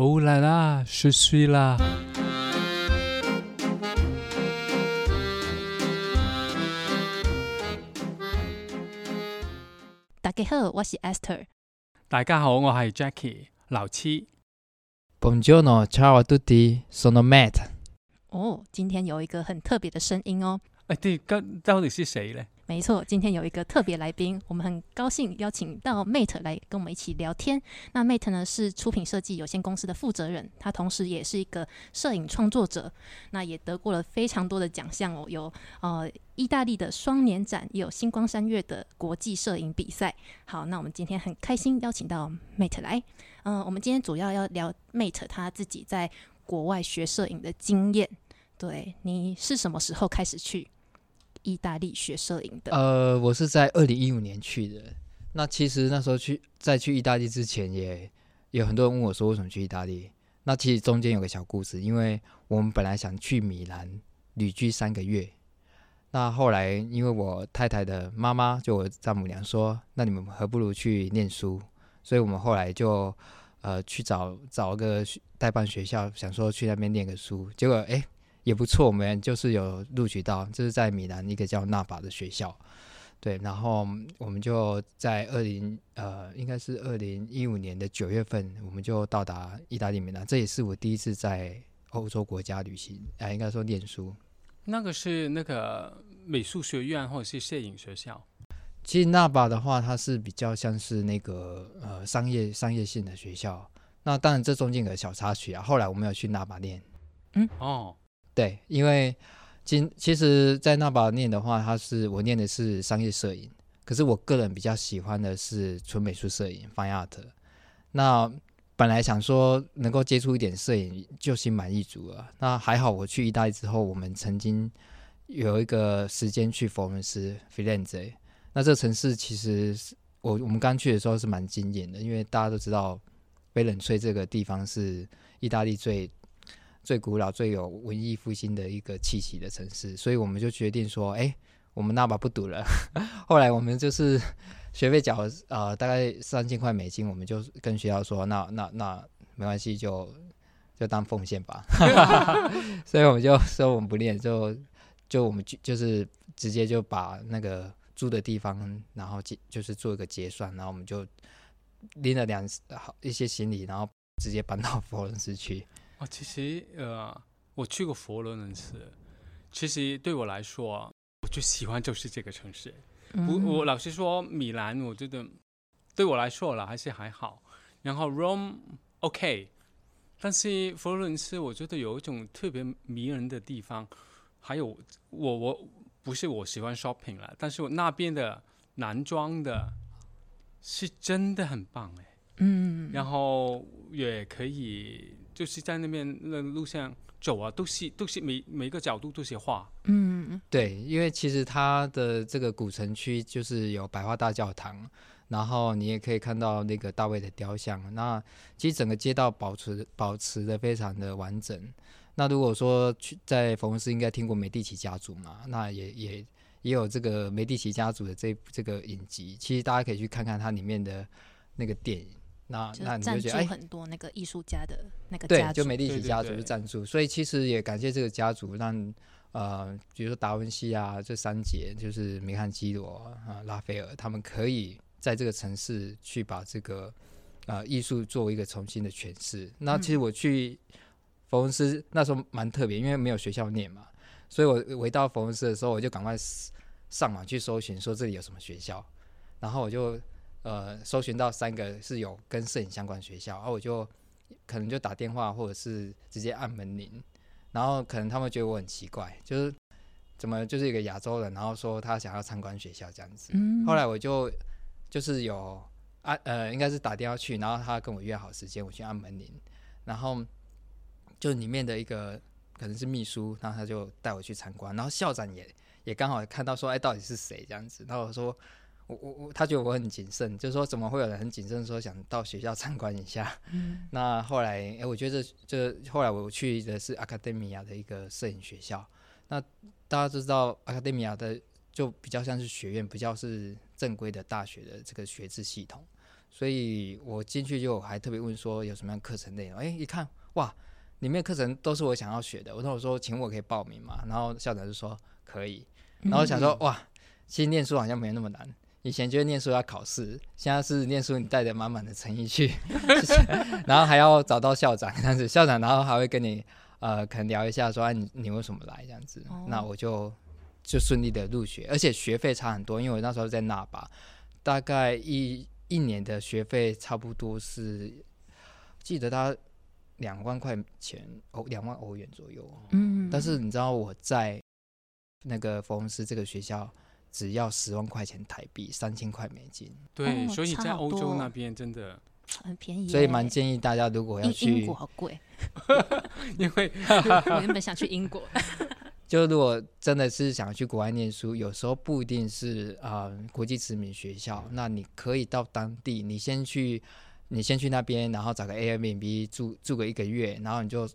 哦啦啦，是水啦。大家好，我是 Esther。大家好，我係 Jackie 老七。Buongiorno, ciao a tutti, sono Matt。哦，今天有一个很特别的声音哦。哎，对，跟到底是谁呢？没错，今天有一个特别来宾，我们很高兴邀请到 Mate 来跟我们一起聊天。那 Mate 呢是出品设计有限公司的负责人，他同时也是一个摄影创作者，那也得过了非常多的奖项哦，有呃意大利的双年展，也有星光三月的国际摄影比赛。好，那我们今天很开心邀请到 Mate 来，嗯、我们今天主要要聊 Mate 他自己在国外学摄影的经验。对你是什么时候开始去意大利学摄影的？呃，我是在二零一五年去的。那其实那时候去在去意大利之前也，有很多人问我说为什么去意大利。那其实中间有个小故事，因为我们本来想去米兰旅居三个月，那后来因为我太太的妈妈就我丈母娘说，那你们何不如去念书，所以我们后来就呃去找找个代办学校，想说去那边念个书，结果哎。也不错，我们就是有录取到，就是在米兰一个叫纳法的学校，对，然后我们就在二零呃，应该是二零一五年的九月份，我们就到达意大利米兰，这也是我第一次在欧洲国家旅行，啊、应该说念书。那个是那个美术学院或者是摄影学校？其实纳巴的话，它是比较像是那个呃商业商业性的学校，那当然这中间有个小插曲啊，后来我们有去纳巴念。嗯哦，对，因为今其实，在那把念的话，它是我念的是商业摄影，可是我个人比较喜欢的是纯美术摄影 （fine art）。那本来想说能够接触一点摄影就心满意足了。那还好，我去意大利之后，我们曾经有一个时间去佛罗伦斯 （Firenze）。那这城市其实是我我们刚去的时候是蛮惊艳的，因为大家都知道翡冷翠这个地方是意大利最最古老、最有文艺复兴的一个气息的城市，所以我们就决定说，哎，我们那把不赌了。后来我们就是 学费缴呃大概三千块美金，我们就跟学校说，那那那没关系，就就当奉献吧。所以我们就说我们不练，就就我们就就是直接就把那个住的地方，然后结就是做一个结算，然后我们就拎了两好一些行李，然后直接搬到佛罗伦斯去。哦，其实呃，我去过佛罗伦斯，其实对我来说啊，我最喜欢就是这个城市。我嗯我老实说，米兰我觉得对我来说了还是还好，然后 Rome OK，但是佛罗伦斯我觉得有一种特别迷人的地方，还有我我不是我喜欢 shopping 了，但是我那边的男装的是真的很棒哎。嗯，然后也可以就是在那边那路上走啊，都是都是每每个角度都是画，嗯对，因为其实它的这个古城区就是有百花大教堂，然后你也可以看到那个大卫的雕像。那其实整个街道保持保持的非常的完整。那如果说去在佛罗伦斯应该听过梅第奇家族嘛，那也也也有这个梅第奇家族的这这个影集，其实大家可以去看看它里面的那个电影。那就那你就觉得哎，很多那个艺术家的那个对家，族就美第对对奇家族对。是赞助，所以其实也感谢这个家族让呃，比如说达文西啊，这三杰就是米汉基罗啊、拉斐尔，他们可以在这个城市去把这个呃艺术作为一个重新的诠释。那其实我去佛罗伦斯那时候蛮特别，因为没有学校念嘛，所以我回到佛罗伦斯的时候，我就赶快上网去搜寻说这里有什么学校，然后我就呃搜寻到三个是有跟摄影相关的学校，然后我就可能就打电话或者是直接按门铃，然后可能他们觉得我很奇怪，就是怎么就是一个亚洲人，然后说他想要参观学校这样子。嗯，后来我就就是有按呃，应该是打电话去，然后他跟我约好时间，我去按门铃，然后就里面的一个可能是秘书，然后他就带我去参观，然后校长也也刚好看到说，哎，到底是谁这样子，然后我说。我我我，他觉得我很谨慎，就是说怎么会有人很谨慎说想到学校参观一下？嗯 那后来，哎、我觉得这这后来我去的是 Academia 的一个摄影学校。那大家都知道 Academia 的就比较像是学院，比较是正规的大学的这个学制系统，所以我进去就还特别问说有什么样课程内容，哎，一看哇，里面课程都是我想要学的，我那我说请我可以报名嘛，然后校长就说可以，然后想说哇，其实念书好像没有那么难。以前觉得念书要考试，现在是念书你带着满满的诚意去，然后还要找到校长，这样子校长，然后还会跟你呃可能聊一下，说啊你你为什么来这样子，那我就就顺利的入学，而且学费差很多，因为我那时候在那吧，大概一一年的学费差不多是记得他两万块钱欧两万欧元左右，嗯，但是你知道我在那个佛罗斯这个学校。只要十万块钱台币，三千块美金。对，所以在欧洲那边真的很便宜。所以蛮建议大家，如果要去英国，好贵。因为 我原本想去英国，就如果真的是想去国外念书，有时候不一定是啊国际知名学校，那你可以到当地，你先去，你先去那边，然后找个 Airbnb 住住个一个月，然后你就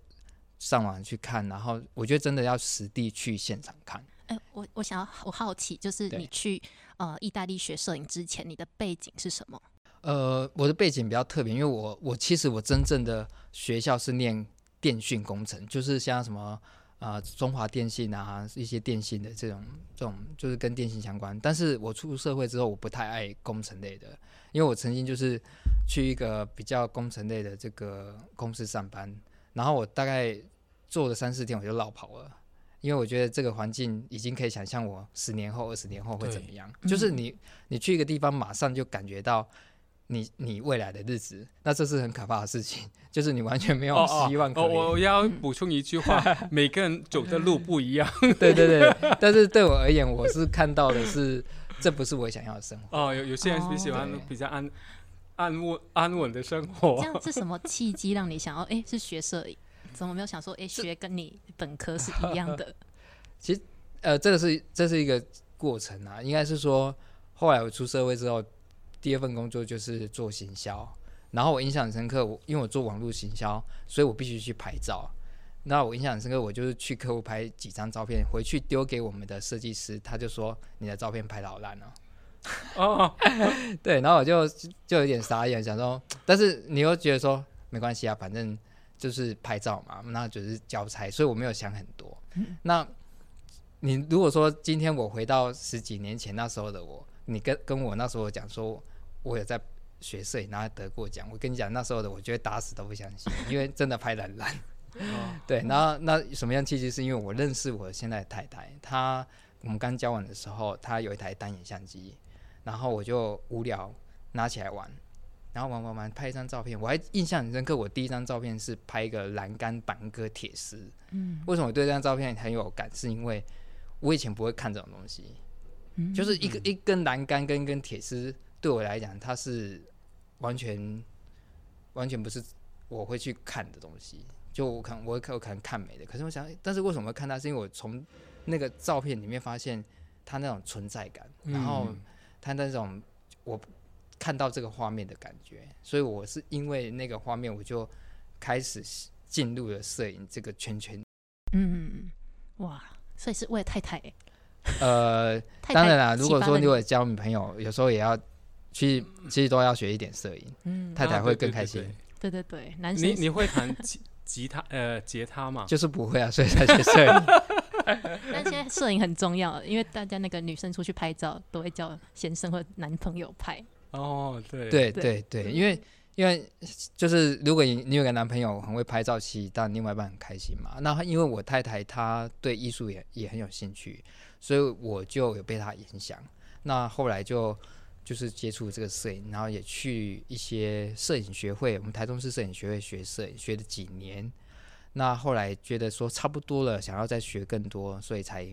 上网去看，然后我觉得真的要实地去现场看。哎，我我想要，我好奇，就是你去呃意大利学摄影之前，你的背景是什么？呃，我的背景比较特别，因为我我其实我真正的学校是念电讯工程，就是像什么啊中华电信啊一些电信的这种这种，就是跟电信相关。但是我出社会之后，我不太爱工程类的，因为我曾经就是去一个比较工程类的这个公司上班，然后我大概做了三四天，我就落跑了。因为我觉得这个环境已经可以想象我十年后、二十年后会怎么样。就是你，你去一个地方，马上就感觉到你你未来的日子，那这是很可怕的事情。就是你完全没有希望。哦，我要补充一句话：每个人走的路不一样。对对对，但是对我而言，我是看到的是，这不是我想要的生活。哦，有有些人比喜欢比较安安稳安稳的生活。这样是什么契机让你想要？哎，是学摄影。怎么没有想说，哎，学跟你本科是一样的？其实，呃，这个是这是一个过程啊。应该是说，后来我出社会之后，第二份工作就是做行销。然后我印象很深刻，我因为我做网络行销，所以我必须去拍照。那我印象很深刻，我就是去客户拍几张照片，回去丢给我们的设计师，他就说你的照片拍的好烂哦。哦，对，然后我就就有点傻眼，想说，但是你又觉得说没关系啊，反正。就是拍照嘛，那就是交差，所以我没有想很多。那你如果说今天我回到十几年前那时候的我，你跟跟我那时候讲说，我有在学摄影，然后得过奖，我跟你讲那时候的，我觉得打死都不相信，因为真的拍的烂。对，然后那什么样契机？是因为我认识我现在的太太，她我们刚交往的时候，她有一台单眼相机，然后我就无聊拿起来玩。然后玩玩玩，拍一张照片，我还印象很深刻。我第一张照片是拍一个栏杆板个铁丝。嗯，为什么我对这张照片很有感？是因为我以前不会看这种东西，就是一个一根栏杆跟一根铁丝，对我来讲，它是完全完全不是我会去看的东西。就我可能我可可能看美的，可是我想，但是为什么会看它？是因为我从那个照片里面发现它那种存在感，然后它那种我。看到这个画面的感觉，所以我是因为那个画面，我就开始进入了摄影这个圈圈。嗯，哇，所以是为了太太。呃，当然啦，如果说你有交女朋友，有时候也要去，其实都要学一点摄影。嗯，太太会更开心。对对对，男生你你会弹吉吉他呃吉他吗？就是不会啊，所以才学摄影。但现在摄影很重要，因为大家那个女生出去拍照都会叫先生或男朋友拍。哦，对对对对，因为因为就是如果你你有个男朋友很会拍照，其实当另外一半很开心嘛。那因为我太太她对艺术也也很有兴趣，所以我就有被她影响。那后来就就是接触这个摄影，然后也去一些摄影学会，我们台中市摄影学会学摄影，学了几年。那后来觉得说差不多了，想要再学更多，所以才。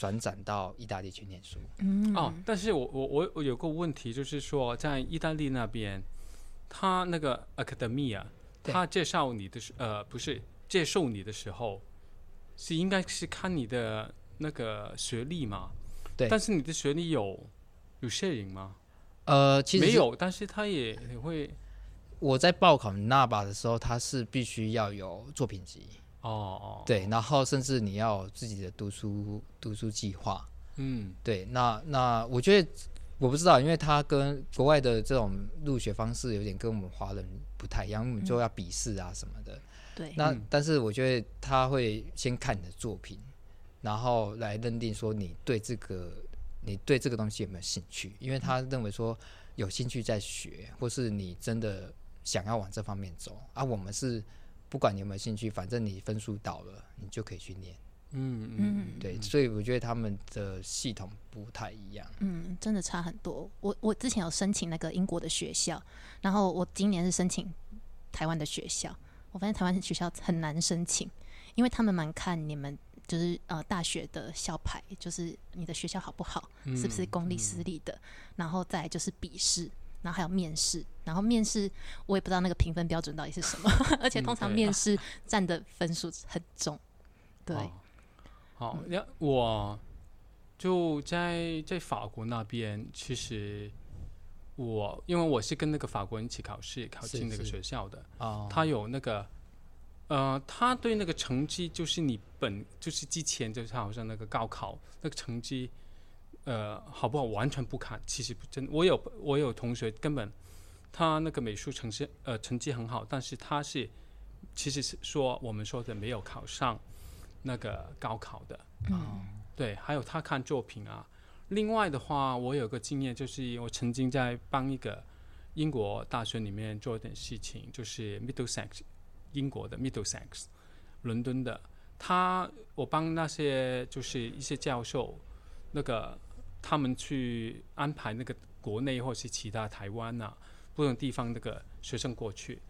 转展到意大利去念书。嗯哦，但是我我我我有个问题，就是说在意大利那边，他那个 academia，他介绍你的时呃不是接受你的时候，是应该是看你的那个学历嘛？对。但是你的学历有有摄影吗？呃，其实没有，但是他也也会。我在报考那把的时候，他是必须要有作品集。哦哦，对，然后甚至你要自己的读书读书计划，嗯，对，那那我觉得我不知道，因为他跟国外的这种入学方式有点跟我们华人不太一样，我们就要笔试啊什么的。对，那嗯。但是我觉得他会先看你的作品，然后来认定说你对这个你对这个东西有没有兴趣，因为他认为说有兴趣在学，或是你真的想要往这方面走。啊。我们是不管你有没有兴趣，反正你分数到了，你就可以去念。嗯嗯嗯对，所以我觉得他们的系统不太一样。嗯，真的差很多。我我之前有申请那个英国的学校，然后我今年是申请台湾的学校。我发现台湾的学校很难申请，因为他们蛮看你们就是呃大学的校牌，就是你的学校好不好，是不是公立私立的，然后再就是笔试。然后还有面试，然后面试我也不知道那个评分标准到底是什么，而且通常面试占的分数很重。对，哦好，那我就在在法国那边，其实我因为我是跟那个法国人一起考试，考进那个学校的，哦，他有那个。呃，他对那个成绩，就是你本就是之前就是好像那个高考那个成绩，呃，好不好完全不看。其实不真，我有我有同学根本他那个美术成绩呃成绩很好，但是他是其实是说我们说的没有考上那个高考的。嗯对，还有他看作品啊。另外的话，我有个经验，就是我曾经在帮一个英国大学里面做一点事情，就是 Middlesex，英国的 Middlesex，伦敦的。他我帮那些就是一些教授，那个他们去安排那个国内或是其他台湾啊不同地方那个学生过去，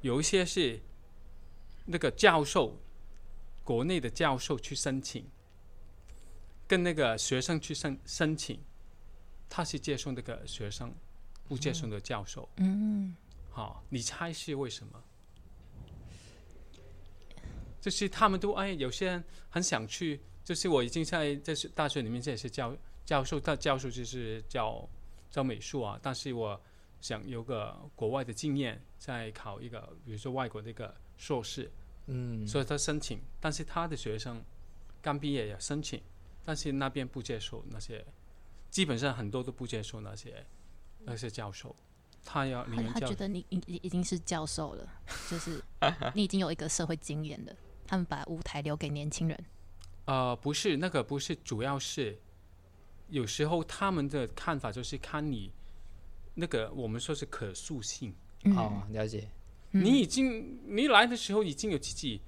有一些是那个教授，国内的教授去申请。跟那个学生去申申请，他是接受那个学生，不接受那个教授。嗯，好、你猜是为什么？就是他们都哎，有些人很想去，就是我已经在在大学里面这也是教教授，他教授就是教教美术啊，但是我想有个国外的经验，再考一个比如说外国的一个硕士，嗯，所以他申请，但是他的学生刚毕业也申请，但是那边不接受那些，基本上很多都不接受那些那些教授，他要你们教他他觉得你已已已经是教授了，就是 你已经有一个社会经验了。他们把舞台留给年轻人。呃不是那个不是，主要是有时候他们的看法就是看你那个我们说是可塑性，嗯哦，了解。嗯你已经你来的时候已经有自己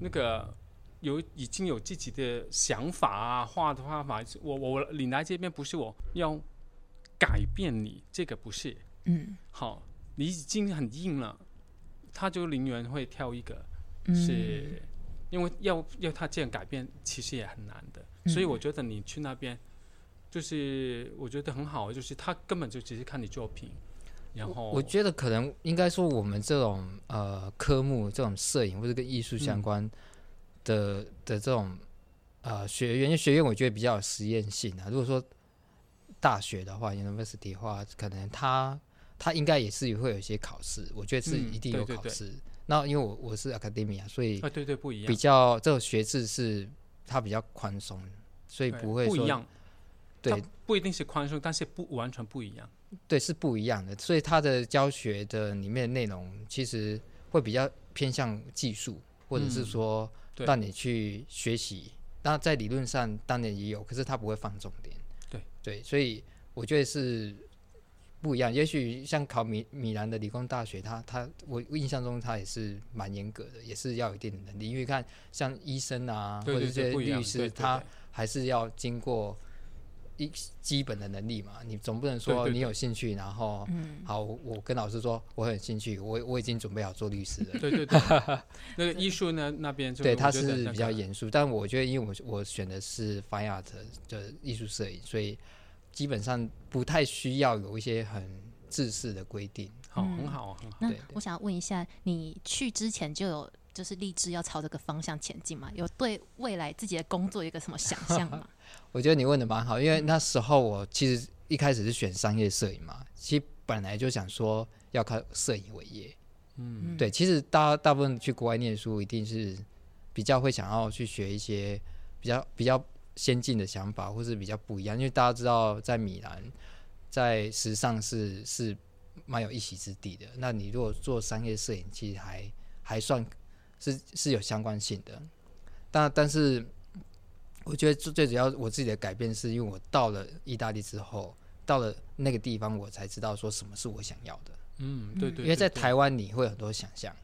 那个有已经有自己的想法啊，画的画法。我我你来这边不是我要改变你，这个不是嗯好，你已经很硬了，他就宁愿会挑一个嗯是，因为要要他这样改变，其实也很难的。所以我觉得你去那边，就是我觉得很好，就是他根本就只是看你作品，然后我觉得可能应该说，我们这种呃科目，这种摄影或者跟艺术相嗯关的、的这种呃学院，因为学院我觉得比较有实验性啊。如果说大学的话，university 的话，可能他他应该也是会有一些考试，我觉得是嗯一定对对对有考试。那因为我我是 academia，所以啊对对不一样比。较这种学制是它比较宽松，所以不会说不一样，对不一定是宽松，但是不完全不一样。对，是不一样的，所以它的教学的里面的内容其实会比较偏向技术，或者是嗯说让你去学习。那在理论上当然也有，可是他不会放重点。对对，所以我觉得是不一样。也许像考米米兰的理工大学，他他我印象中他也是蛮严格的，也是要有一定的能力。因为看像医生啊，对对对，或者这些不一样。律师，他还是要经过一基本的能力嘛。你总不能说你有兴趣，然后嗯好，我我跟老师说我很兴趣，我我已经准备好做律师了。对对对，那个艺术呢那边就对，我他是比较严肃，但我觉得因为我我选的是 fine art 的艺术摄影，所以基本上不太需要有一些很制式的规定。好，嗯很好，很好。那我想问一下，你去之前就有就是立志要朝这个方向前进嘛？有对未来自己的工作有一个什么想象吗？我觉得你问的蛮好，因为那时候我其实一开始是选商业摄影嘛，其实本来就想说要靠摄影为业。嗯，对，其实大大部分去国外念书，一定是比较会想要去学一些比较比较先进的想法，或是比较不一样。因为大家知道，在米兰在时尚是是蛮有一席之地的。那你如果做商业摄影，其实还还算是是有相关性的。但但是我觉得最最主要我自己的改变，是因为我到了意大利之后，到了那个地方，我才知道说什么是我想要的。嗯，对对，因为在台湾你会有很多想象，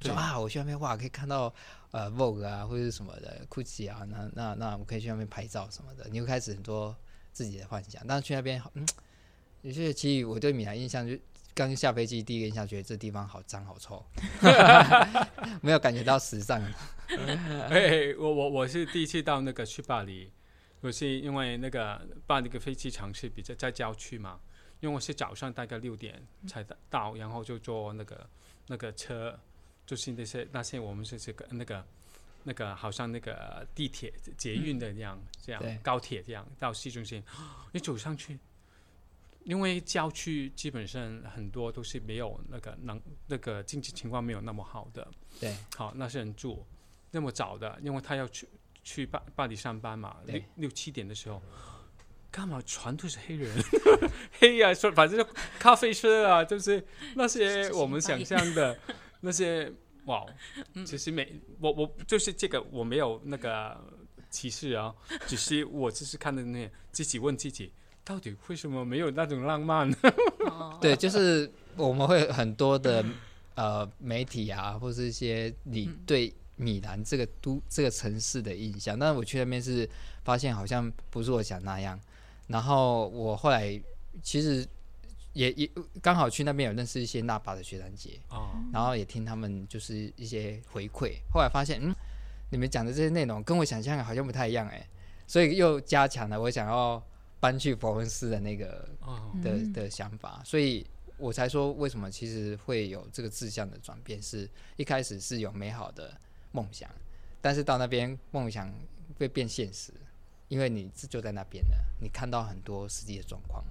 对说啊，我去那边哇，可以看到呃 Vogue 啊，或者是什么的 Gucci 啊，那那那我可以去那边拍照什么的，你会开始很多自己的幻想。但是去那边，嗯，有些其实我对米兰印象就刚下飞机第一个印象，觉得这地方好脏好臭，没有感觉到时尚。哎，我我我是第一次到那个去巴黎，我是因为那个巴黎的飞机场是比较在郊区嘛，因为我是早上大概六点才到，然后就坐那个那个车，就是那些那些我们是这个那个那个好像那个地铁捷运的这样、这样高铁这样到市中心，你走上去。因为郊区基本上很多都是没有那个能那个经济情况没有那么好的，对。好，那些人住那么早的，因为他要去去巴巴黎上班嘛，六六七点的时候，干嘛全都是黑人，黑呀、说反正就咖啡车啊，就是那些我们想象的 那些，哇，其实没我我就是这个我没有那个歧视啊，只是我只是看的那自己问自己。到底为什么没有那种浪漫？哦，对，就是我们会很多的呃媒体啊，或是一些你对米兰这个都这个城市的印象。但是我去那边是发现好像不是我想那样。然后我后来其实也也刚好去那边有认识一些那巴的学长姐，哦，然后也听他们就是一些回馈。后来发现，嗯，你们讲的这些内容跟我想象的好像不太一样哎，所以又加强了我想要搬去佛恩斯的那个哦，的嗯。的想法，所以我才说为什么其实会有这个志向的转变，是一开始是有美好的梦想，但是到那边梦想会变现实，因为你就在那边了，你看到很多实际的状况，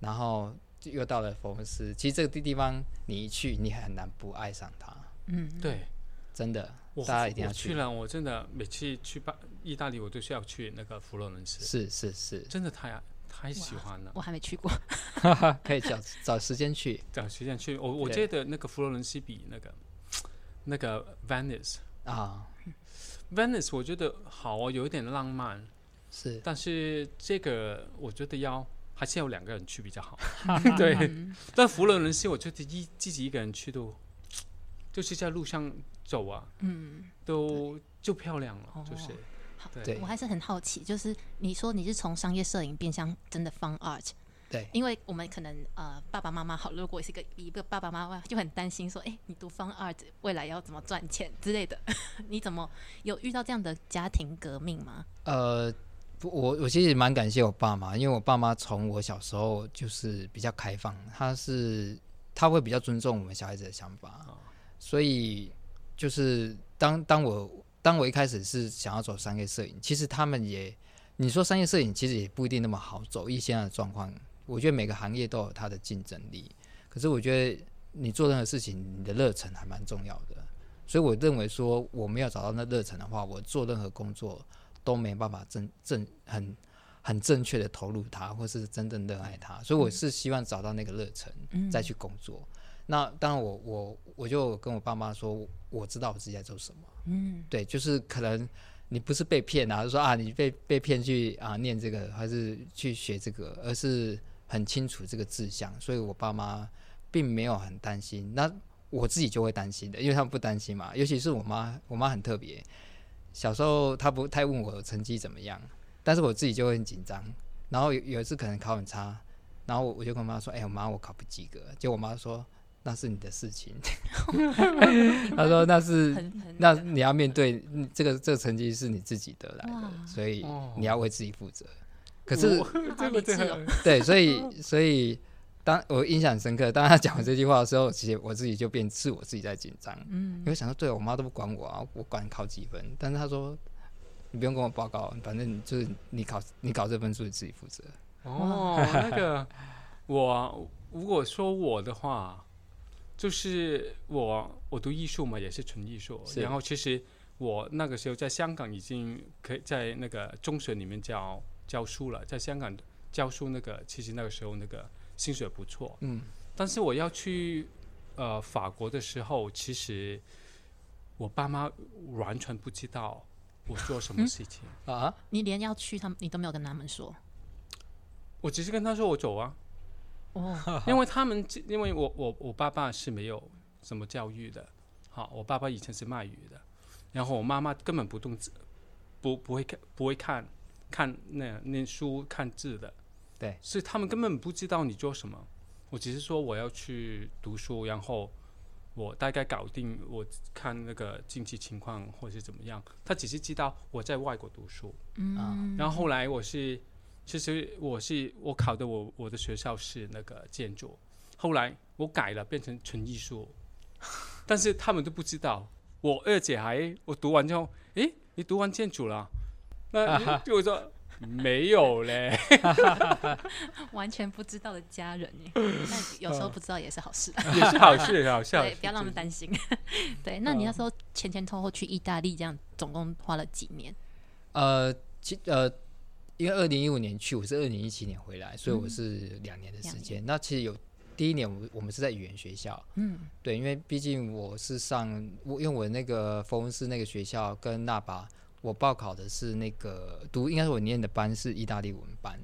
然后又到了佛恩斯，其实这个地地方你一去，你很难不爱上它，嗯，对。真的，我大家一定要我去。了，我真的每次去巴意大利，我都是要去那个佛罗伦斯，是是是，真的太太喜欢了。我还没去过，可以找找时间去找时间去，我我对觉得那个佛罗伦斯比那个那个 Venice 啊，Venice 我觉得好哦，有一点浪漫，是。但是这个我觉得要还是要两个人去比较好。对，嗯。但佛罗伦斯我觉得一自己一个人去都就是在路上走啊，嗯，都就漂亮了，哦就是好对。对。我还是很好奇，就是你说你是从商业摄影变相真的 fun art，对。因为我们可能呃爸爸妈妈好，如果是一个一个爸爸妈妈就很担心说，哎、你读 fun art 未来要怎么赚钱之类的，你怎么有遇到这样的家庭革命吗？呃，不我我其实蛮感谢我爸妈，因为我爸妈从我小时候就是比较开放，他是他会比较尊重我们小孩子的想法，哦。所以就是当当我当我一开始是想要走商业摄影，其实他们也你说商业摄影其实也不一定那么好走，以现在的状况，我觉得每个行业都有它的竞争力，可是我觉得你做任何事情，你的热忱还蛮重要的。所以我认为说，我没有找到那热忱的话，我做任何工作都没办法正正很很正确的投入它，或是真正热爱它。所以我是希望找到那个热忱，嗯再去工作。那当然我，我我就跟我爸妈说，我知道我自己在做什么。嗯对，就是可能你不是被骗啊，说啊你被被骗去啊念这个，还是去学这个，而是很清楚这个志向，所以我爸妈并没有很担心。那我自己就会担心的，因为他们不担心嘛。尤其是我妈，我妈很特别，小时候她不太问我成绩怎么样，但是我自己就会很紧张。然后有有一次可能考很差，然后我就跟我妈说：“哎、我妈我考不及格。”结果我妈说：“那是你的事情。”他说：“那是那你要面对嗯这个这个成绩是你自己得来的，所以哦你要为自己负责。可是 这个这个对，所以所以当我印象很深刻，当他讲完这句话的时候，其实我自己就变是我自己在紧张，嗯。因为想到，对我妈都不管我啊，我管考几分，但是他说你不用跟我报告，反正你就是你考你考这分数你自己负责。哦，那个我如果说我的话，就是我我读艺术嘛，也是纯艺术。然后其实我那个时候在香港已经可以在那个中学里面教教书了，在香港教书那个其实那个时候那个薪水不错。嗯，但是我要去呃法国的时候，其实我爸妈完全不知道我做什么事情，啊，你连要去他们，你都没有跟他们说？我只是跟他说我走啊，哦。因为他们因为我我我爸爸是没有什么教育的，好，我爸爸以前是卖鱼的，然后我妈妈根本不懂字，不不会看不会看看那念书看字的，对，所以他们根本不知道你做什么。我只是说我要去读书，然后我大概搞定，我看那个经济情况或是怎么样。他只是知道我在外国读书，嗯，然后后来我是，其实我是我考的我我的学校是那个建筑，后来我改了变成纯艺术，但是他们都不知道。我二姐还我读完之后，诶，你读完建筑了？那就我说没有嘞，完全不知道的家人耶，但有时候不知道也是好事。也是好事，好笑。对，不要让他们担心。对，那你那时候前前后后去意大利，这样总共花了几年？呃，其呃，因为二零一五年去，我是二零一七年回来，所以我是两年的时间。那其实有第一年，我我们是在语言学校，嗯，对，因为毕竟我是上我因为我那个佛恩斯那个学校跟那把，我报考的是那个读，应该是我念的班是意大利文班。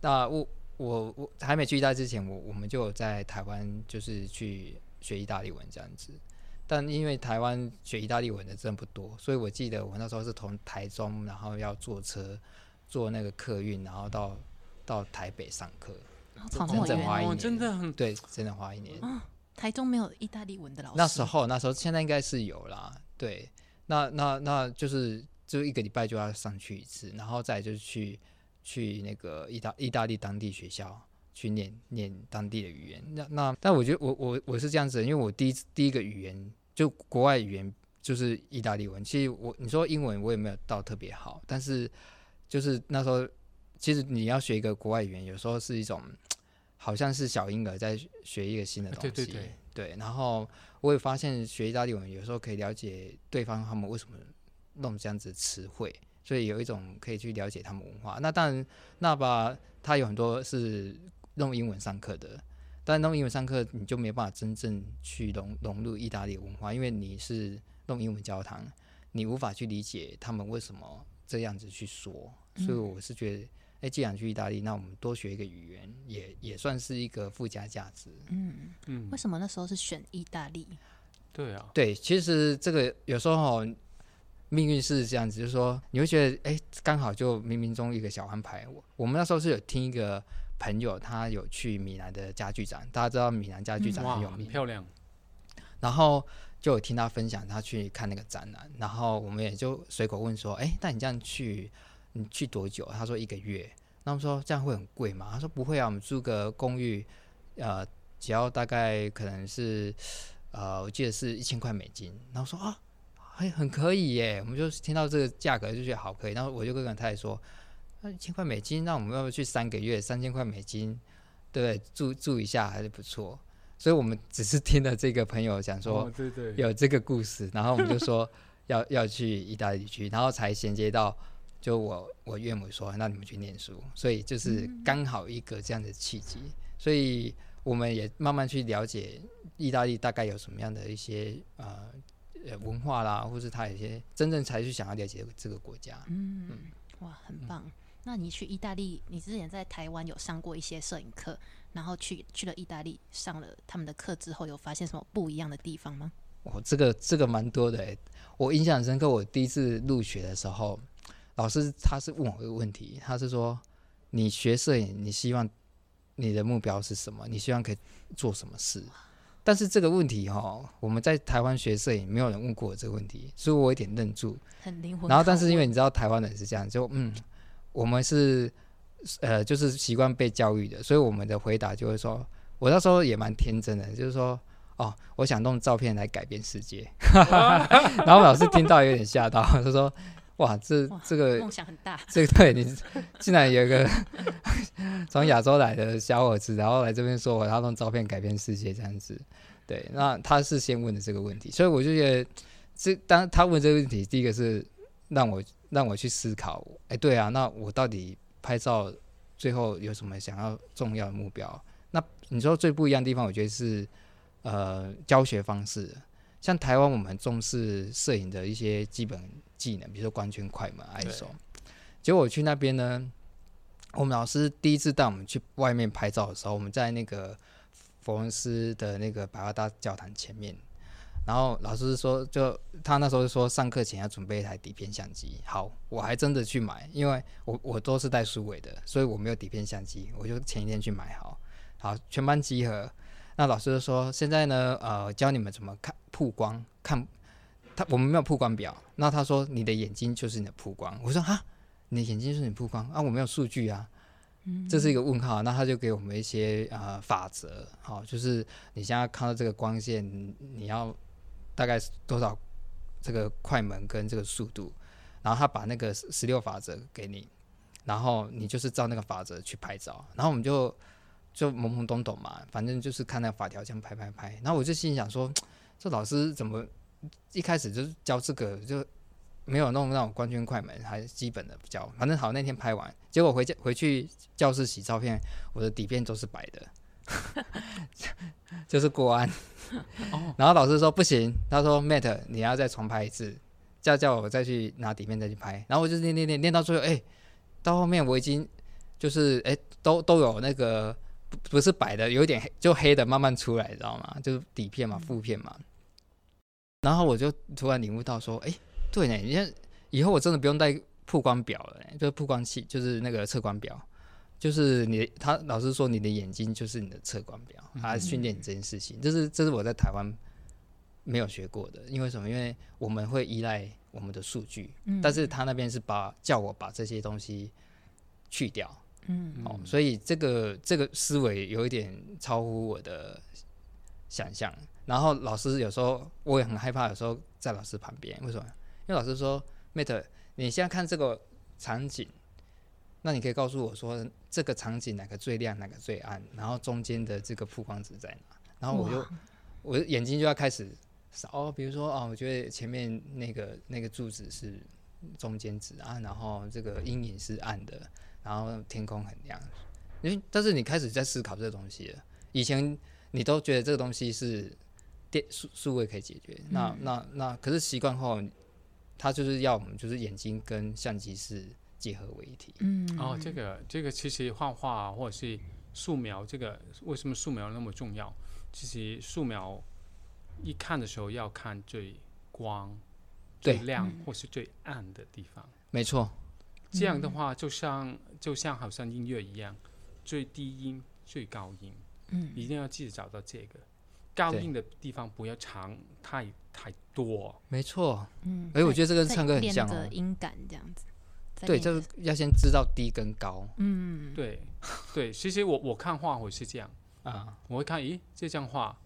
那我我我还没去意大利之前，我我们就有在台湾就是去学意大利文这样子。但因为台湾学意大利文的真的不多，所以我记得我那时候是从台中，然后要坐车坐那个客运，然后到到台北上课。然后跑那整么远哦，整花一年真的很对，真的花一年。台中没有意大利文的老师。那时候那时候现在应该是有啦，对，那那那就是就一个礼拜就要上去一次，然后再就是去去那个意大意大利当地学校去念念当地的语言。那那但我觉得我我我是这样子的，因为我第一第一个语言就国外语言就是意大利文。其实我你说英文我也没有到特别好，但是就是那时候其实你要学一个国外语言，有时候是一种好像是小婴儿在学一个新的东西。对对对对，然后我也发现学意大利文有时候可以了解对方他们为什么弄这样子词汇，所以有一种可以去了解他们文化。那当然，那吧他有很多是用英文上课的，但用英文上课你就没办法真正去融融入意大利文化，因为你是弄英文教堂，你无法去理解他们为什么这样子去说。所以我是觉得，哎、既然去意大利，那我们多学一个语言，也也算是一个附加价值。嗯，嗯为，什么那时候是选意大利？对啊，对，其实这个有时候哦命运是这样子，就是说你会觉得，哎，刚好就冥冥中一个小安排。我我们那时候是有听一个朋友，他有去米兰的家具展，大家知道米兰家具展，很很有名，漂亮。然后就有听他分享他去看那个展览，然后我们也就随口问说，哎，那你这样去，你去多久？他说一个月。那我们说这样会很贵吗？他说不会啊，我们租个公寓，呃，只要大概可能是，呃，我记得是一千块美金。然后说啊，还很可以耶，我们就听到这个价格就觉得好可以。然后我就跟我太太说，那一千块美金，那我们要不要去三个月，三千块美金，对？住住一下还是不错。所以我们只是听了这个朋友讲说，哦，对对，有这个故事，然后我们就说 要要去意大利去，然后才衔接到就我我岳母说，那你们去念书，所以就是刚好一个这样的契机，所以我们也慢慢去了解意大利大概有什么样的一些呃呃文化啦，或是他有些真正才去想要了解这个国家。嗯，哇，很棒。那你去意大利，你之前在台湾有上过一些摄影课，然后去去了意大利上了他们的课之后，有发现什么不一样的地方吗？哦，这个这个蛮多的诶，我印象很深刻。我第一次入学的时候，老师他是问我一个问题，他是说：你学摄影，你希望你的目标是什么？你希望可以做什么事？但是这个问题哈、我们在台湾学摄影，没有人问过我这个问题，所以我有点愣住。很灵魂。然后，但是因为你知道台湾人是这样，就嗯，我们是呃，就是习惯被教育的，所以我们的回答就会说，我那时候也蛮天真的，就是说，哦，我想用照片来改变世界。然后老师听到有点吓到，他说，哇，这哇这个梦想很大，这个对你竟然有一个 从亚洲来的小伙子，然后来这边说我要用照片改变世界这样子，对，那他是先问的这个问题，所以我就觉得这当他问这个问题，第一个是让我让我去思考，哎，对啊，那我到底拍照最后有什么想要重要的目标？那你说最不一样的地方，我觉得是呃教学方式。像台湾，我们很重视摄影的一些基本技能，比如说光圈、快门、ISO。结果我去那边呢，我们老师第一次带我们去外面拍照的时候，我们在那个佛伦斯的那个百花大教堂前面，然后老师说，就他那时候说上课前要准备一台底片相机。好，我还真的去买，因为我我都是带数位的，所以我没有底片相机，我就前一天去买好。好，全班集合。那老师就说：“现在呢，呃，教你们怎么看曝光。看他，我们没有曝光表。那他说，你的眼睛就是你的曝光。我说：哈，你的眼睛就是你曝光啊？我没有数据啊。这是一个问号。那他就给我们一些呃法则，好，就是你现在看到这个光线，你要大概多少这个快门跟这个速度。然后他把那个十六法则给你，然后你就是照那个法则去拍照。然后我们就。就懵懵懂懂嘛，反正就是看那个法条这样拍拍拍，然后我就心想说，这老师怎么一开始就是教这个就没有弄那种光圈快门，还是基本的教。反正好那天拍完，结果回家回去教室洗照片，我的底片都是白的，就是过安。然后老师说不行，他说 Matt 你要再重拍一次，叫叫我再去拿底片再去拍。然后我就练练练练到最后，哎，到后面我已经就是哎都都有那个。不是白的，有点黑，就黑的慢慢出来，你知道吗？就是底片嘛，负片嘛。然后我就突然领悟到说，哎，对呢，你看以后我真的不用带曝光表了，就是曝光器，就是那个测光表，就是你他老师说你的眼睛就是你的测光表，他训练你这件事情，这是这是我在台湾没有学过的，因为什么？因为我们会依赖我们的数据，但是他那边是把叫我把这些东西去掉。嗯，哦，所以这个这个思维有一点超乎我的想象。然后老师有时候我也很害怕，有时候在老师旁边，为什么？因为老师说，Mate，你现在看这个场景，那你可以告诉我说，这个场景哪个最亮，哪个最暗，然后中间的这个曝光值在哪？然后我就我的眼睛就要开始扫，比如说哦，我觉得前面那个那个柱子是中间值啊，然后这个阴影是暗的。然后天空很亮，因为但是你开始在思考这个东西了。以前你都觉得这个东西是电数数位可以解决，那那那可是习惯后，他就是要我们就是眼睛跟相机是结合为一体。嗯，哦，这个这个其实画画或者是素描，这个为什么素描那么重要？其实素描一看的时候要看最光、最亮或是最暗的地方。没错。这样的话，就像就像好像音乐一样，最低音、最高音，嗯，一定要记得找到这个高音的地方，不要长太太多。没错，嗯，哎，我觉得这个唱歌很像哦，音感这样子。对，就是要先知道低跟高。嗯，对对，其实我我看画我是这样啊，我会看，咦，这张画，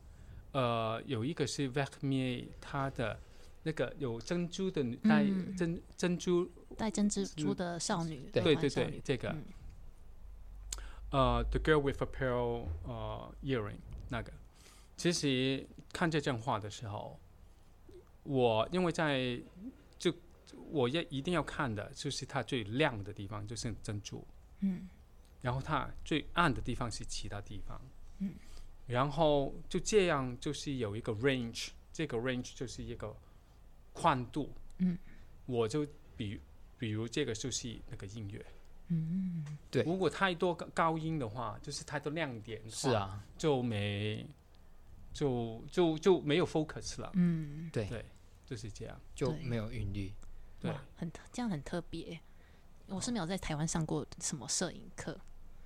呃，有一个是 v a c m e 他的。那个有珍珠的带珍珍珠带珍珠的少女，对。对对，这个，呃，The Girl with a Pearl 呃 Earring 那个，其实看这张画的时候，我因为在就我要一定要看的就是它最亮的地方就是珍珠，嗯，然后它最暗的地方是其他地方，嗯，然后就这样就是有一个 range，这个 range 就是一个。宽度，嗯，我就比比如这个就是那个音乐，嗯，对，如果太多高高音的话，就是太多亮点，是啊，就没就就就没有 focus 了，嗯，对。对，就是这样，就没有韵律，对，很这样很特别。我是没有在台湾上过什么摄影课，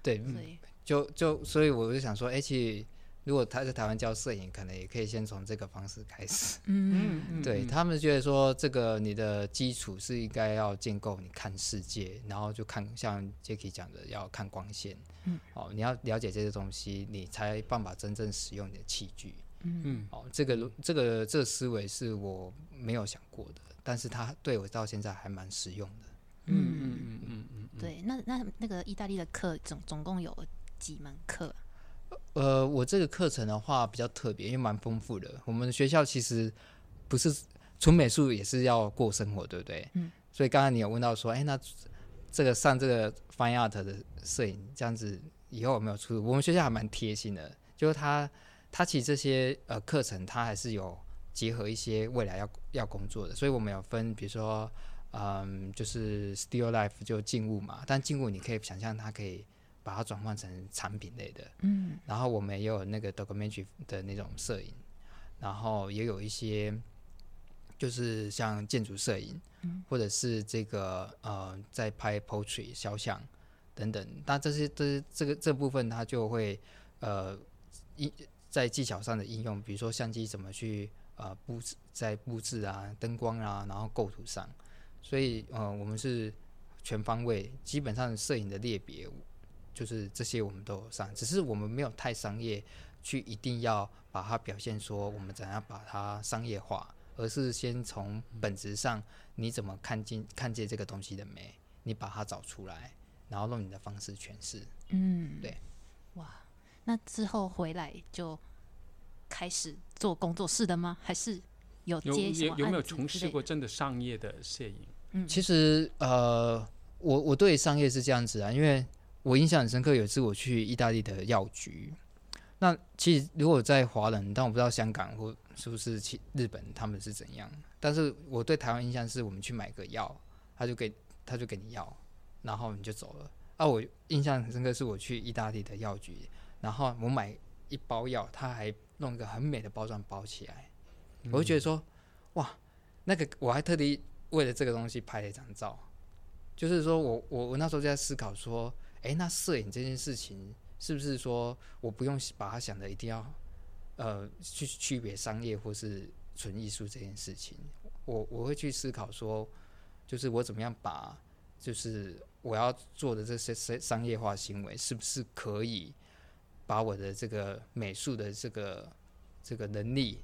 对，对，就就所以我就想说，哎，其实。如果他在台湾教摄影，可能也可以先从这个方式开始。嗯嗯，对他们觉得说，这个你的基础是应该要建构，你看世界，然后就看像 Jacky 讲的，要看光线。嗯，哦，你要了解这些东西，你才办法真正使用你的器具。嗯嗯，哦，这个这个这个思维是我没有想过的，但是他对我到现在还蛮实用的。嗯嗯嗯嗯嗯，对，那那那个意大利的课总总共有几门课？呃，我这个课程的话比较特别，因为蛮丰富的。我们学校其实不是纯美术，也是要过生活，对不对？嗯。所以刚刚你有问到说，哎，那这个上这个 Fine Art 的摄影，这样子以后有没有出路？我们学校还蛮贴心的，就是他他其实这些呃课程他还是有结合一些未来要要工作的，所以我们有分，比如说嗯，就是 still life 就静物嘛，但静物你可以想象它可以把它转换成产品类的，嗯。然后我们也有那个 documentary 的那种摄影，然后也有一些就是像建筑摄影，或者是这个呃在拍 portrait 肖像等等，那这些这这个这部分它就会呃应在技巧上的应用，比如说相机怎么去呃布置在布置啊灯光啊，然后构图上，所以呃我们是全方位，基本上摄影的类别就是这些我们都有上，只是我们没有太商业去一定要把它表现说我们怎样把它商业化，而是先从本质上你怎么看见看见这个东西的美，你把它找出来，然后用你的方式诠释。嗯，对，哇，那之后回来就开始做工作室的吗？还是有有有有没有从事过真的商业的摄影？嗯，其实呃，我我对商业是这样子啊，因为我印象很深刻，有一次我去意大利的药局。那其实如果在华人，但我不知道香港或是不是其日本他们是怎样。但是我对台湾印象是我们去买个药，他就给他就给你药，然后你就走了。啊，我印象很深刻是我去意大利的药局，然后我买一包药，他还弄一个很美的包装包起来，我就觉得说，哇，那个我还特地为了这个东西拍了一张照，就是说我我我那时候就在思考说，诶，那摄影这件事情是不是说我不用把它想的一定要呃去区别商业或是纯艺术这件事情，我我会去思考说，就是我怎么样把就是我要做的这些商商业化行为，是不是可以把我的这个美术的这个这个能力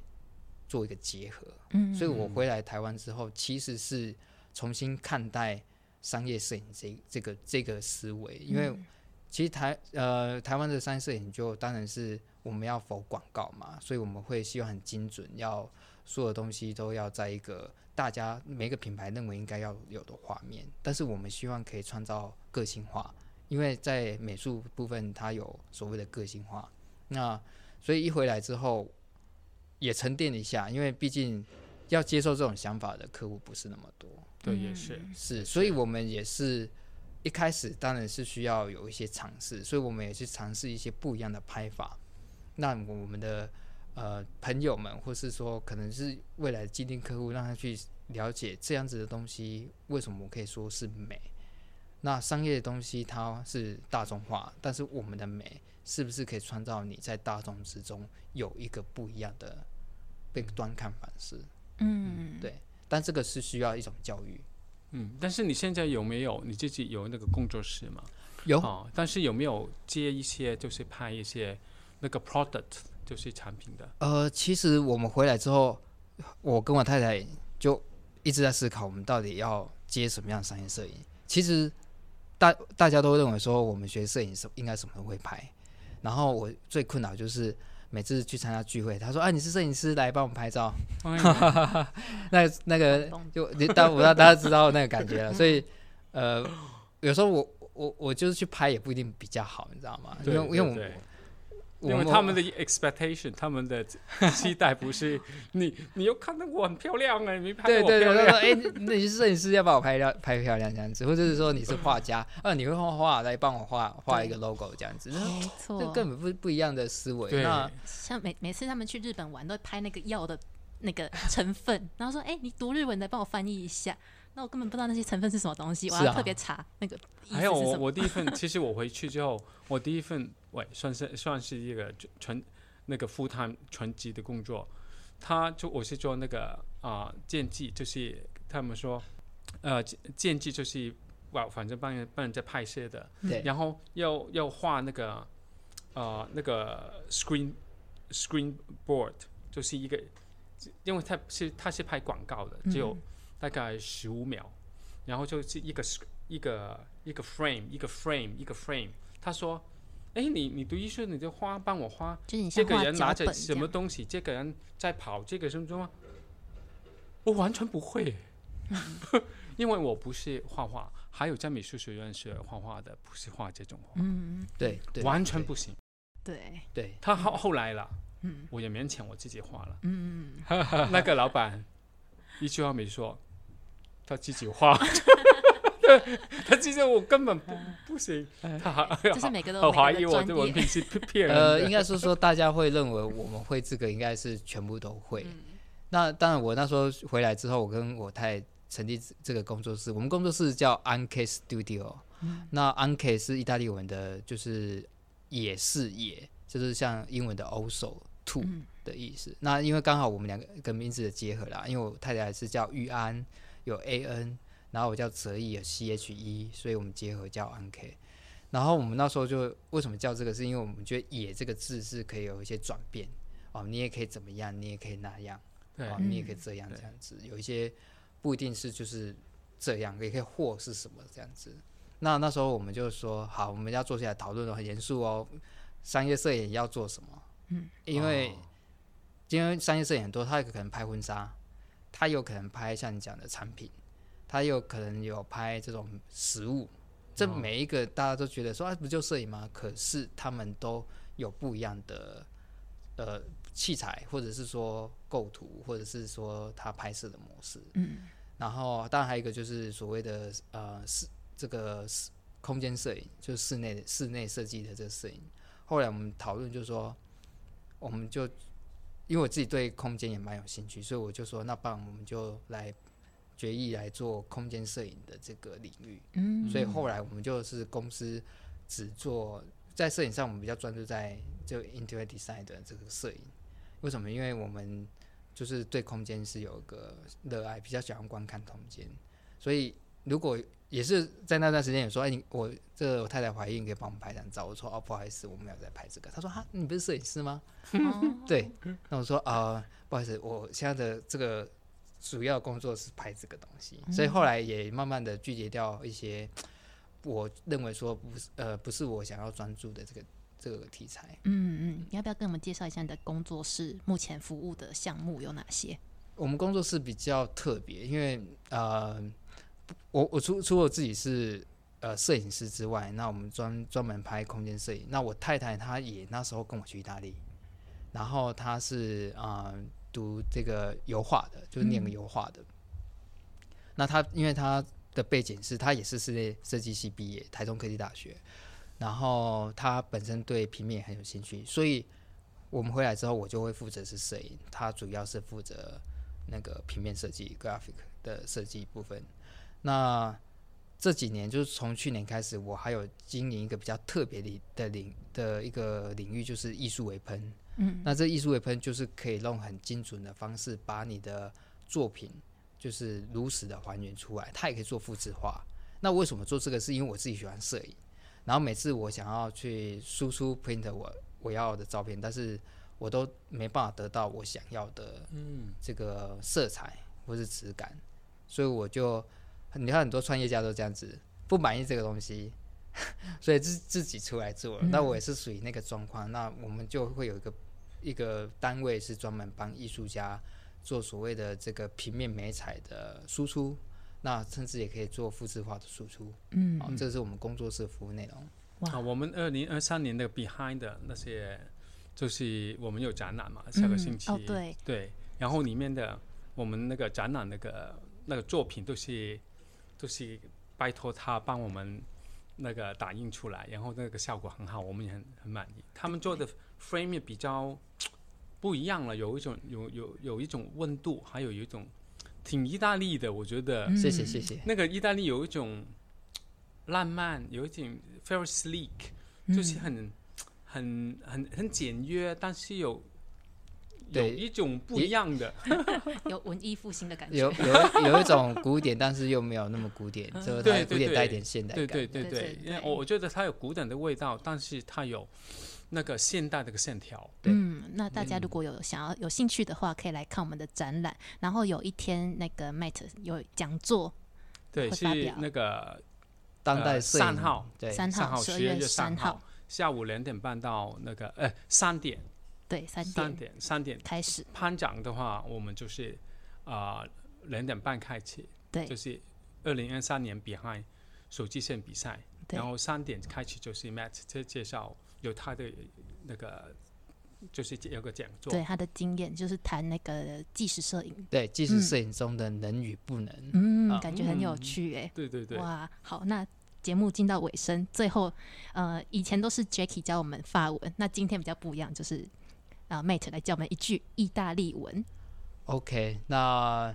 做一个结合？嗯，所以我回来台湾之后，其实是重新看待商业摄影这这个这个思维，因为其实台呃台湾的商业摄影就当然是我们要否广告嘛，所以我们会希望很精准，要所有东西都要在一个大家每个品牌认为应该要有的画面，但是我们希望可以创造个性化，因为在美术部分它有所谓的个性化，那所以一回来之后也沉淀一下，因为毕竟要接受这种想法的客户不是那么多，对，也是。是，所以我们也是一开始当然是需要有一些尝试，所以我们也去尝试一些不一样的拍法。那我们的呃朋友们，或是说可能是未来的既定客户，让他去了解这样子的东西为什么我可以说是美。那商业的东西它是大众化，但是我们的美是不是可以创造你在大众之中有一个不一样的被端看反思？嗯，对，但这个是需要一种教育。嗯，但是你现在有没有你自己有那个工作室吗？有哦，但是有没有接一些就是拍一些那个 product 就是产品的？呃，其实我们回来之后，我跟我太太就一直在思考，我们到底要接什么样的商业摄影。其实大大家都认为说，我们学摄影是应该什么都会拍。然后我最困扰就是每次去参加聚会，他说：“啊，你是摄影师，来帮我们拍照。那 那个就你大我让大家知道那个感觉了。所以呃，有时候我我我就是去拍也不一定比较好，你知道吗？因为因为我因为他们的 expectation，他们的 期待不是你，你又看到我很漂亮哎，你拍得我对对对，漂亮我说哎，那你是摄影师，要把我拍亮拍漂亮这样子，或者是说你是画家，啊，你会画画，来帮我画画一个 logo 这样子，这没这错，根本不不一样的思维。对那像每每次他们去日本玩，都会拍那个药的那个成分，然后说：“哎、你读日文，来帮我翻译一下。”那我根本不知道那些成分是什么东西，我要特别查那个还有我。我第一份，其实我回去之后，我第一份喂算是算是一个全那个 full time 全职的工作，他就我是做那个啊建技，就是他们说呃剑剑技就是哇反正帮人帮人家拍摄的，对。然后要要画那个呃那个 screen screen board，就是一个因为他是他是拍广告的，只有嗯大概十五秒，然后就是一个一个一个 frame 一个 frame 一个 frame。他说：“哎，你你读艺术，你就画帮我画就你这个人拿着什么东西，这个人在跑，这个什么什么，我完全不会，因为我不是画画，还有在美术学院学画画的，不是画这种画，嗯，对对，对完全不行。对，对，他后后来了，嗯我也勉强我自己画了。嗯，那个老板一句话没说，他自己画，他其实我根本不不行，他还就是每个都好有每个的怀疑我的文凭是骗人 呃，应该是说大家会认为我们会这个，应该是全部都会。嗯。那当然，我那时候回来之后，我跟我太太成立这个工作室，我们工作室叫 Anke Studio。那 Anke 是意大利文的，就是也是也，就是像英文的 also to 嗯。的意思。那因为刚好我们两个跟名字的结合啦，因为我太太是叫玉安，有 A N，然后我叫泽义有 C H E，所以我们结合叫 Anke。然后我们那时候就为什么叫这个，是因为我们觉得“野”这个字是可以有一些转变哦，你也可以怎么样，你也可以那样。对哦，你也可以这样这样子，有一些不一定是就是这样，也可以或是什么这样子。那那时候我们就说，好，我们要坐下来讨论的很严肃哦，商业摄影要做什么？嗯，因为、哦因为商业摄影很多，他有可能拍婚纱，他有可能拍像你讲的产品，他有可能有拍这种实物。这哦每一个大家都觉得说啊，不就摄影吗？可是他们都有不一样的呃器材，或者是说构图，或者是说他拍摄的模式。嗯然后当然还有一个就是所谓的呃室这个室空间摄影，就是室内室内设计的这个摄影。后来我们讨论就是说，我们就因为我自己对空间也蛮有兴趣，所以我就说，那不然我们就来决议来做空间摄影的这个领域。嗯，所以后来我们就是公司只做在摄影上，我们比较专注在就 interior design 的这个摄影。为什么？因为我们就是对空间是有一个热爱，比较喜欢观看空间。所以如果也是在那段时间也说，哎，你我这我太太怀孕，可以帮我们拍张照。我说哦，不好意思，我们有在拍这个。他说哈，你不是摄影师吗？哦对，那我说啊、不好意思，我现在的这个主要工作是拍这个东西，所以后来也慢慢的拒绝掉一些我认为说不是呃不是我想要专注的这个这个题材。嗯嗯，你要不要跟我们介绍一下你的工作室目前服务的项目有哪些？我们工作室比较特别，因为呃，我我除除了自己是呃摄影师之外，那我们专专门拍空间摄影。那我太太她也那时候跟我去意大利，然后她是啊、呃读这个油画的，就是念油画的。那她因为她的背景是她也是室内设计系毕业，台中科技大学，然后她本身对平面很有兴趣，所以我们回来之后，我就会负责是摄影，她主要是负责那个平面设计 graphic 的设计部分。那这几年就是从去年开始，我还有经营一个比较特别的的领的一个领域，就是艺术微喷。嗯，那这艺术微喷就是可以用很精准的方式把你的作品就是如实的还原出来，它也可以做复制化。那为什么做这个？是因为我自己喜欢摄影，然后每次我想要去输出 print 我我要的照片，但是我都没办法得到我想要的嗯，这个色彩或是质感，所以我就你看很多创业家都这样子，不满意这个东西，所以自自己出来做了。那我也是属于那个状况，那我们就会有一个一个单位是专门帮艺术家做所谓的这个平面美彩的输出，那甚至也可以做复制化的输出。嗯好、这是我们工作室服务内容。啊，哇，我们二零二三年的 Behind 的那些，就是我们有展览嘛，下个嗯星期、哦对然后里面的我们那个展览那个那个作品都是都是拜托他帮我们那个打印出来，然后那个效果很好，我们也很很满意。他们做的 frame 也比较不一样了，有一种有有有一种温度，还有一种挺意大利的，我觉得。嗯谢谢谢谢。那个意大利有一种浪漫，有一点 very sleek，、嗯就是很很很很简约，但是有有对一种不一样的。有文艺复兴的感觉，有有有一种古典，但是又没有那么古典，就是它对对对古典带一点现代感。对对对对对因为我我觉得它有古典的味道，但是它有那个现代的个线条。对嗯，那大家如果有想要有兴趣的话，可以来看我们的展览。然后有一天那个 Mate 有讲座，对，是那个当代呃摄影三号对三三号，号，十二月三号，下午两点半到那个呃三点对，三三点点三点开始，颁奖的话，我们就是啊两、点半开始，对。就是二零二三年 Behind 手机线比赛，对。然后三点开始就是 Matt 介介绍有他的那个就是有个讲座，对他的经验就是谈那个纪实摄影，对，纪实摄影中的能与不能。嗯，啊。感觉很有嗯趣哎。对对对，哇，好，那节目进到尾声，最后呃，以前都是 Jackie 教我们发文，那今天比较不一样，就是啊、Mate 来教我们一句意大利文。OK，那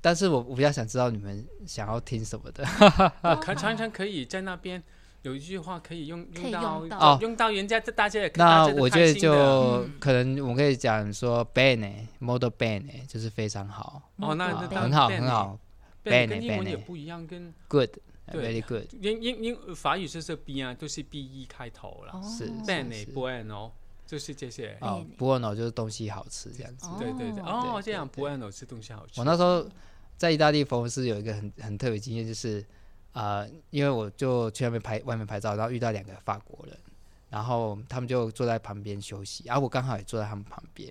但是我我比较想知道你们想要听什么的。呃可常常可以在那边有一句话可以用用到哦。用到人家这大家也那我觉得就嗯。可能我们可以讲说 bene，model bene，就是非常好，哦那很好 bene 很好 bene，跟英文也 bene 不一样，跟，good，very good，英英英法语就是 B 啊，都是 B E 开头了。哦。是是 bene 是。Bueno 就是这些。哦 bene，buono 就是东西好吃这样子。哦对对对，哦，对这样对 bueno 吃东西好吃。我那时候在意大利佛罗伦斯有一个很很特别经验，就是啊、呃因为我就去外面拍外面拍照，然后遇到两个法国人，然后他们就坐在旁边休息，然后我刚好也坐在他们旁边，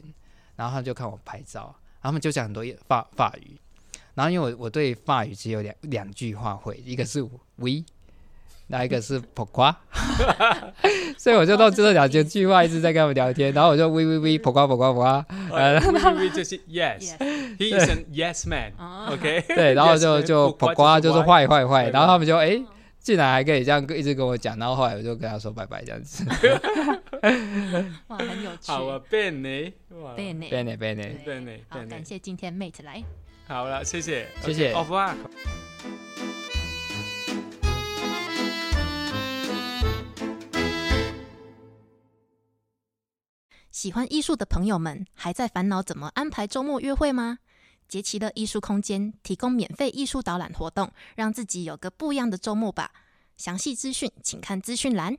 然后他们就看我拍照，然后他们就讲很多法法语，然后因为我我对法语只有两两句话会，一个是 we。那一个是 u a 所以我就用这两句句话一直在跟他们聊天，然后我就 a o q u a p o q u a 呃，we we 就是 yes，Yes he is an yes man。哦 OK，对，然后就就不呱呱就是坏。坏坏然后他们就哎，竟然还可以这样一直跟我讲，然后后来我就跟他说拜拜这样子。哇，很有趣。好啊 bene 好，感谢今天 Mate 来。好了，谢谢，谢谢 au 喜欢艺术的朋友们，还在烦恼怎么安排周末约会吗？杰奇的艺术空间提供免费艺术导览活动，让自己有个不一样的周末吧。详细资讯请看资讯栏。